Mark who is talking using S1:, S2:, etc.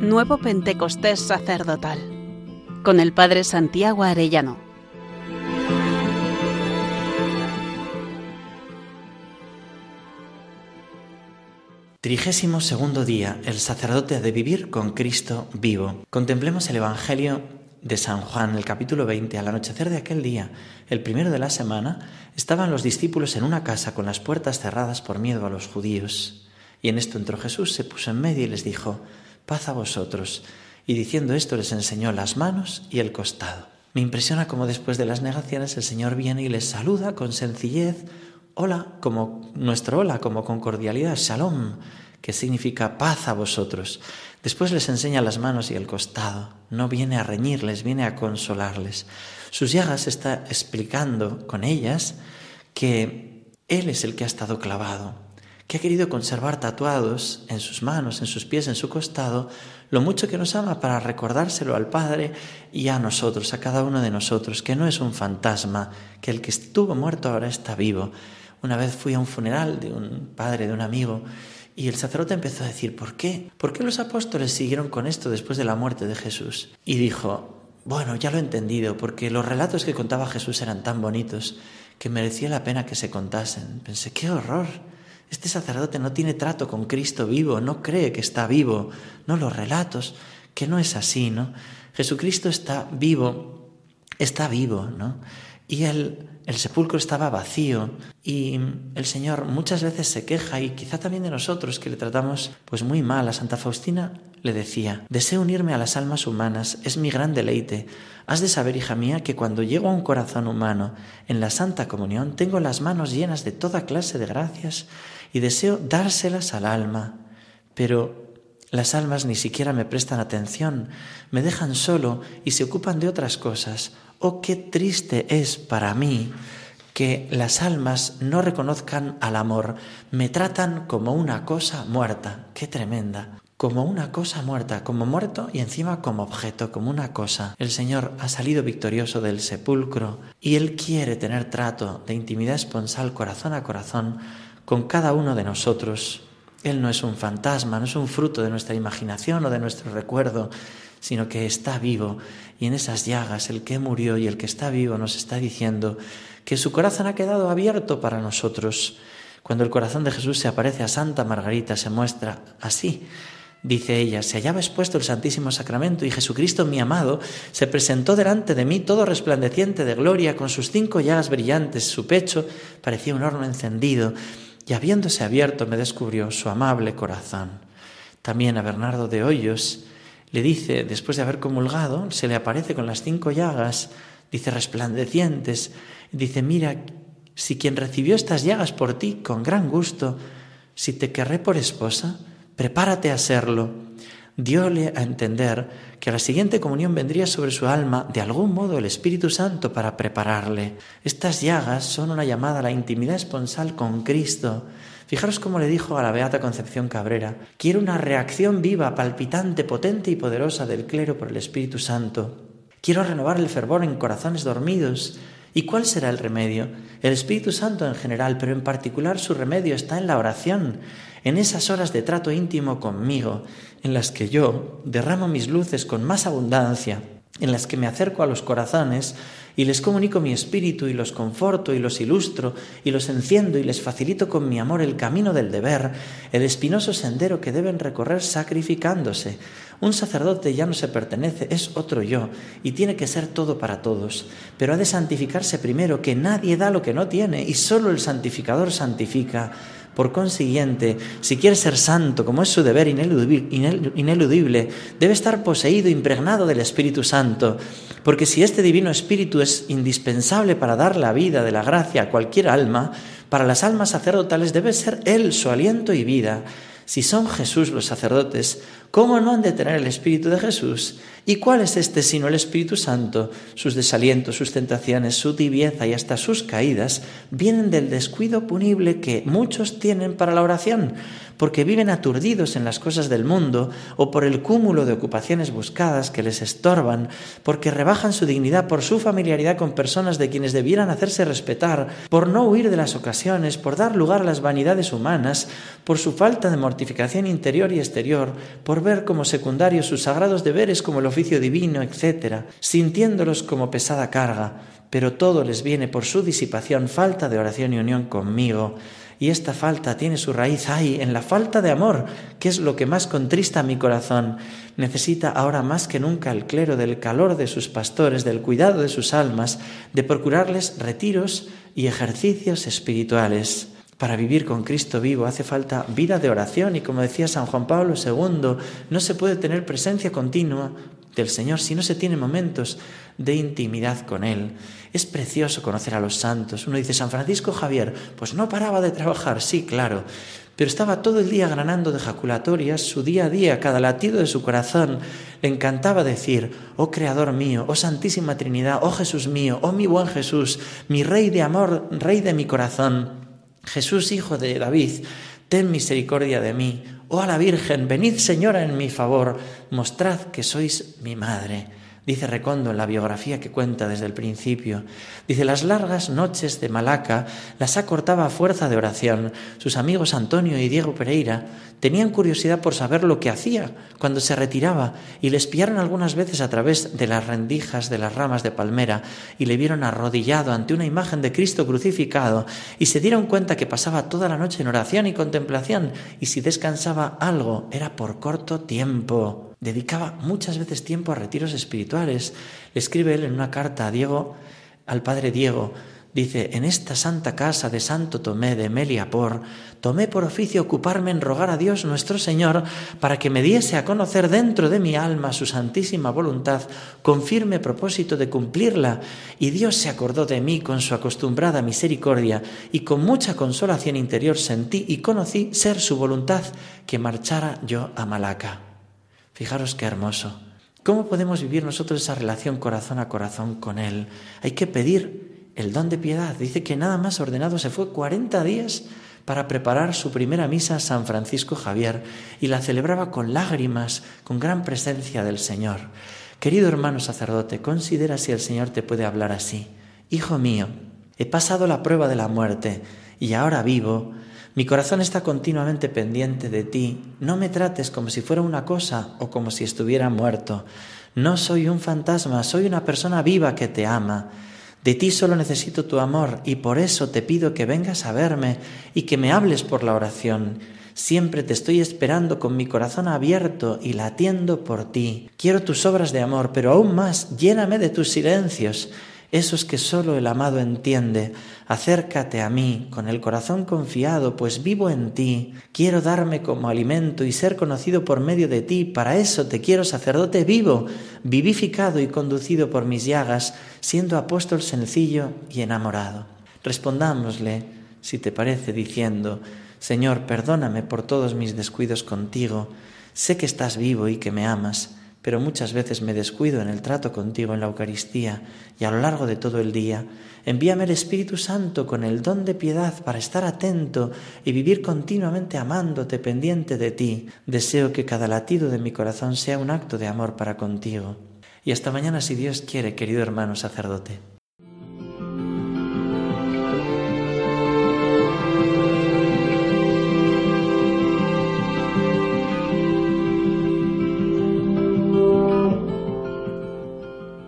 S1: Nuevo Pentecostés Sacerdotal con el Padre Santiago Arellano.
S2: Trigésimo segundo día, el sacerdote de vivir con Cristo vivo. Contemplemos el Evangelio de San Juan, el capítulo 20. Al anochecer de aquel día, el primero de la semana, estaban los discípulos en una casa con las puertas cerradas por miedo a los judíos. Y en esto entró Jesús, se puso en medio y les dijo, paz a vosotros. Y diciendo esto les enseñó las manos y el costado. Me impresiona cómo después de las negaciones el Señor viene y les saluda con sencillez, hola, como nuestro hola, como con cordialidad, shalom, que significa paz a vosotros. Después les enseña las manos y el costado. No viene a reñirles, viene a consolarles. Sus llagas está explicando con ellas que Él es el que ha estado clavado, que ha querido conservar tatuados en sus manos, en sus pies, en su costado, lo mucho que nos ama para recordárselo al Padre y a nosotros, a cada uno de nosotros, que no es un fantasma, que el que estuvo muerto ahora está vivo. Una vez fui a un funeral de un padre, de un amigo, y el sacerdote empezó a decir, ¿por qué? ¿Por qué los apóstoles siguieron con esto después de la muerte de Jesús? Y dijo, bueno, ya lo he entendido, porque los relatos que contaba Jesús eran tan bonitos que merecía la pena que se contasen. Pensé, qué horror. Este sacerdote no tiene trato con Cristo vivo, no cree que está vivo, no los relatos, que no es así, ¿no? Jesucristo está vivo, está vivo, ¿no? Y el, el sepulcro estaba vacío y el Señor muchas veces se queja y quizá también de nosotros que le tratamos pues muy mal. A Santa Faustina le decía, deseo unirme a las almas humanas, es mi gran deleite. Has de saber, hija mía, que cuando llego a un corazón humano en la Santa Comunión tengo las manos llenas de toda clase de gracias y deseo dárselas al alma. Pero las almas ni siquiera me prestan atención, me dejan solo y se ocupan de otras cosas. Oh, qué triste es para mí que las almas no reconozcan al amor, me tratan como una cosa muerta, qué tremenda, como una cosa muerta, como muerto y encima como objeto, como una cosa. El Señor ha salido victorioso del sepulcro y Él quiere tener trato de intimidad esponsal corazón a corazón con cada uno de nosotros. Él no es un fantasma, no es un fruto de nuestra imaginación o de nuestro recuerdo, sino que está vivo. Y en esas llagas el que murió y el que está vivo nos está diciendo que su corazón ha quedado abierto para nosotros. Cuando el corazón de Jesús se aparece a Santa Margarita, se muestra así. Dice ella, se hallaba expuesto el Santísimo Sacramento y Jesucristo, mi amado, se presentó delante de mí todo resplandeciente de gloria, con sus cinco llagas brillantes, su pecho parecía un horno encendido y habiéndose abierto me descubrió su amable corazón. También a Bernardo de Hoyos le dice, después de haber comulgado, se le aparece con las cinco llagas, dice resplandecientes, dice, mira, si quien recibió estas llagas por ti, con gran gusto, si te querré por esposa, prepárate a serlo. Diole a entender que a la siguiente comunión vendría sobre su alma de algún modo el Espíritu Santo para prepararle. Estas llagas son una llamada a la intimidad esponsal con Cristo. Fijaros cómo le dijo a la Beata Concepción Cabrera, quiero una reacción viva, palpitante, potente y poderosa del clero por el Espíritu Santo. Quiero renovar el fervor en corazones dormidos. ¿Y cuál será el remedio? El Espíritu Santo en general, pero en particular su remedio está en la oración, en esas horas de trato íntimo conmigo, en las que yo derramo mis luces con más abundancia, en las que me acerco a los corazones y les comunico mi espíritu y los conforto y los ilustro y los enciendo y les facilito con mi amor el camino del deber, el espinoso sendero que deben recorrer sacrificándose. Un sacerdote ya no se pertenece, es otro yo y tiene que ser todo para todos, pero ha de santificarse primero, que nadie da lo que no tiene y solo el santificador santifica. Por consiguiente, si quiere ser santo, como es su deber ineludible, debe estar poseído, impregnado del Espíritu Santo, porque si este Divino Espíritu es indispensable para dar la vida de la gracia a cualquier alma, para las almas sacerdotales debe ser Él su aliento y vida. Si son Jesús los sacerdotes, ¿cómo no han de tener el Espíritu de Jesús? ¿Y cuál es este sino el Espíritu Santo? Sus desalientos, sus tentaciones, su tibieza y hasta sus caídas vienen del descuido punible que muchos tienen para la oración, porque viven aturdidos en las cosas del mundo o por el cúmulo de ocupaciones buscadas que les estorban, porque rebajan su dignidad por su familiaridad con personas de quienes debieran hacerse respetar, por no huir de las ocasiones, por dar lugar a las vanidades humanas, por su falta de mortificación interior y exterior por ver como secundarios sus sagrados deberes como el oficio divino, etc., sintiéndolos como pesada carga, pero todo les viene por su disipación, falta de oración y unión conmigo, y esta falta tiene su raíz ahí, en la falta de amor, que es lo que más contrista mi corazón. Necesita ahora más que nunca el clero del calor de sus pastores, del cuidado de sus almas, de procurarles retiros y ejercicios espirituales. Para vivir con Cristo vivo hace falta vida de oración y como decía San Juan Pablo II, no se puede tener presencia continua del Señor si no se tiene momentos de intimidad con Él. Es precioso conocer a los santos. Uno dice, San Francisco Javier, pues no paraba de trabajar, sí, claro, pero estaba todo el día granando de jaculatorias su día a día, cada latido de su corazón. Le encantaba decir, oh Creador mío, oh Santísima Trinidad, oh Jesús mío, oh mi buen Jesús, mi Rey de amor, Rey de mi corazón. Jesús, hijo de David, ten misericordia de mí. Oh a la Virgen, venid Señora en mi favor, mostrad que sois mi madre. Dice Recondo en la biografía que cuenta desde el principio. Dice, las largas noches de Malaca las acortaba a fuerza de oración. Sus amigos Antonio y Diego Pereira tenían curiosidad por saber lo que hacía cuando se retiraba y le espiaron algunas veces a través de las rendijas de las ramas de palmera y le vieron arrodillado ante una imagen de Cristo crucificado y se dieron cuenta que pasaba toda la noche en oración y contemplación y si descansaba algo era por corto tiempo dedicaba muchas veces tiempo a retiros espirituales. Le escribe él en una carta a Diego, al padre Diego, dice, en esta santa casa de Santo Tomé de Meliapor, tomé por oficio ocuparme en rogar a Dios nuestro Señor para que me diese a conocer dentro de mi alma su santísima voluntad con firme propósito de cumplirla. Y Dios se acordó de mí con su acostumbrada misericordia y con mucha consolación interior sentí y conocí ser su voluntad que marchara yo a Malaca. Fijaros qué hermoso. ¿Cómo podemos vivir nosotros esa relación corazón a corazón con Él? Hay que pedir el don de piedad. Dice que nada más ordenado se fue 40 días para preparar su primera misa a San Francisco Javier y la celebraba con lágrimas, con gran presencia del Señor. Querido hermano sacerdote, considera si el Señor te puede hablar así. Hijo mío, he pasado la prueba de la muerte y ahora vivo mi corazón está continuamente pendiente de ti. No me trates como si fuera una cosa o como si estuviera muerto. No soy un fantasma, soy una persona viva que te ama. De ti solo necesito tu amor y por eso te pido que vengas a verme y que me hables por la oración. Siempre te estoy esperando con mi corazón abierto y latiendo por ti. Quiero tus obras de amor, pero aún más, lléname de tus silencios esos que solo el amado entiende. Acércate a mí con el corazón confiado, pues vivo en ti. Quiero darme como alimento y ser conocido por medio de ti. Para eso te quiero sacerdote vivo, vivificado y conducido por mis llagas, siendo apóstol sencillo y enamorado. Respondámosle, si te parece, diciendo, Señor, perdóname por todos mis descuidos contigo. Sé que estás vivo y que me amas pero muchas veces me descuido en el trato contigo en la Eucaristía y a lo largo de todo el día. Envíame el Espíritu Santo con el don de piedad para estar atento y vivir continuamente amándote, pendiente de ti. Deseo que cada latido de mi corazón sea un acto de amor para contigo. Y hasta mañana si Dios quiere, querido hermano sacerdote.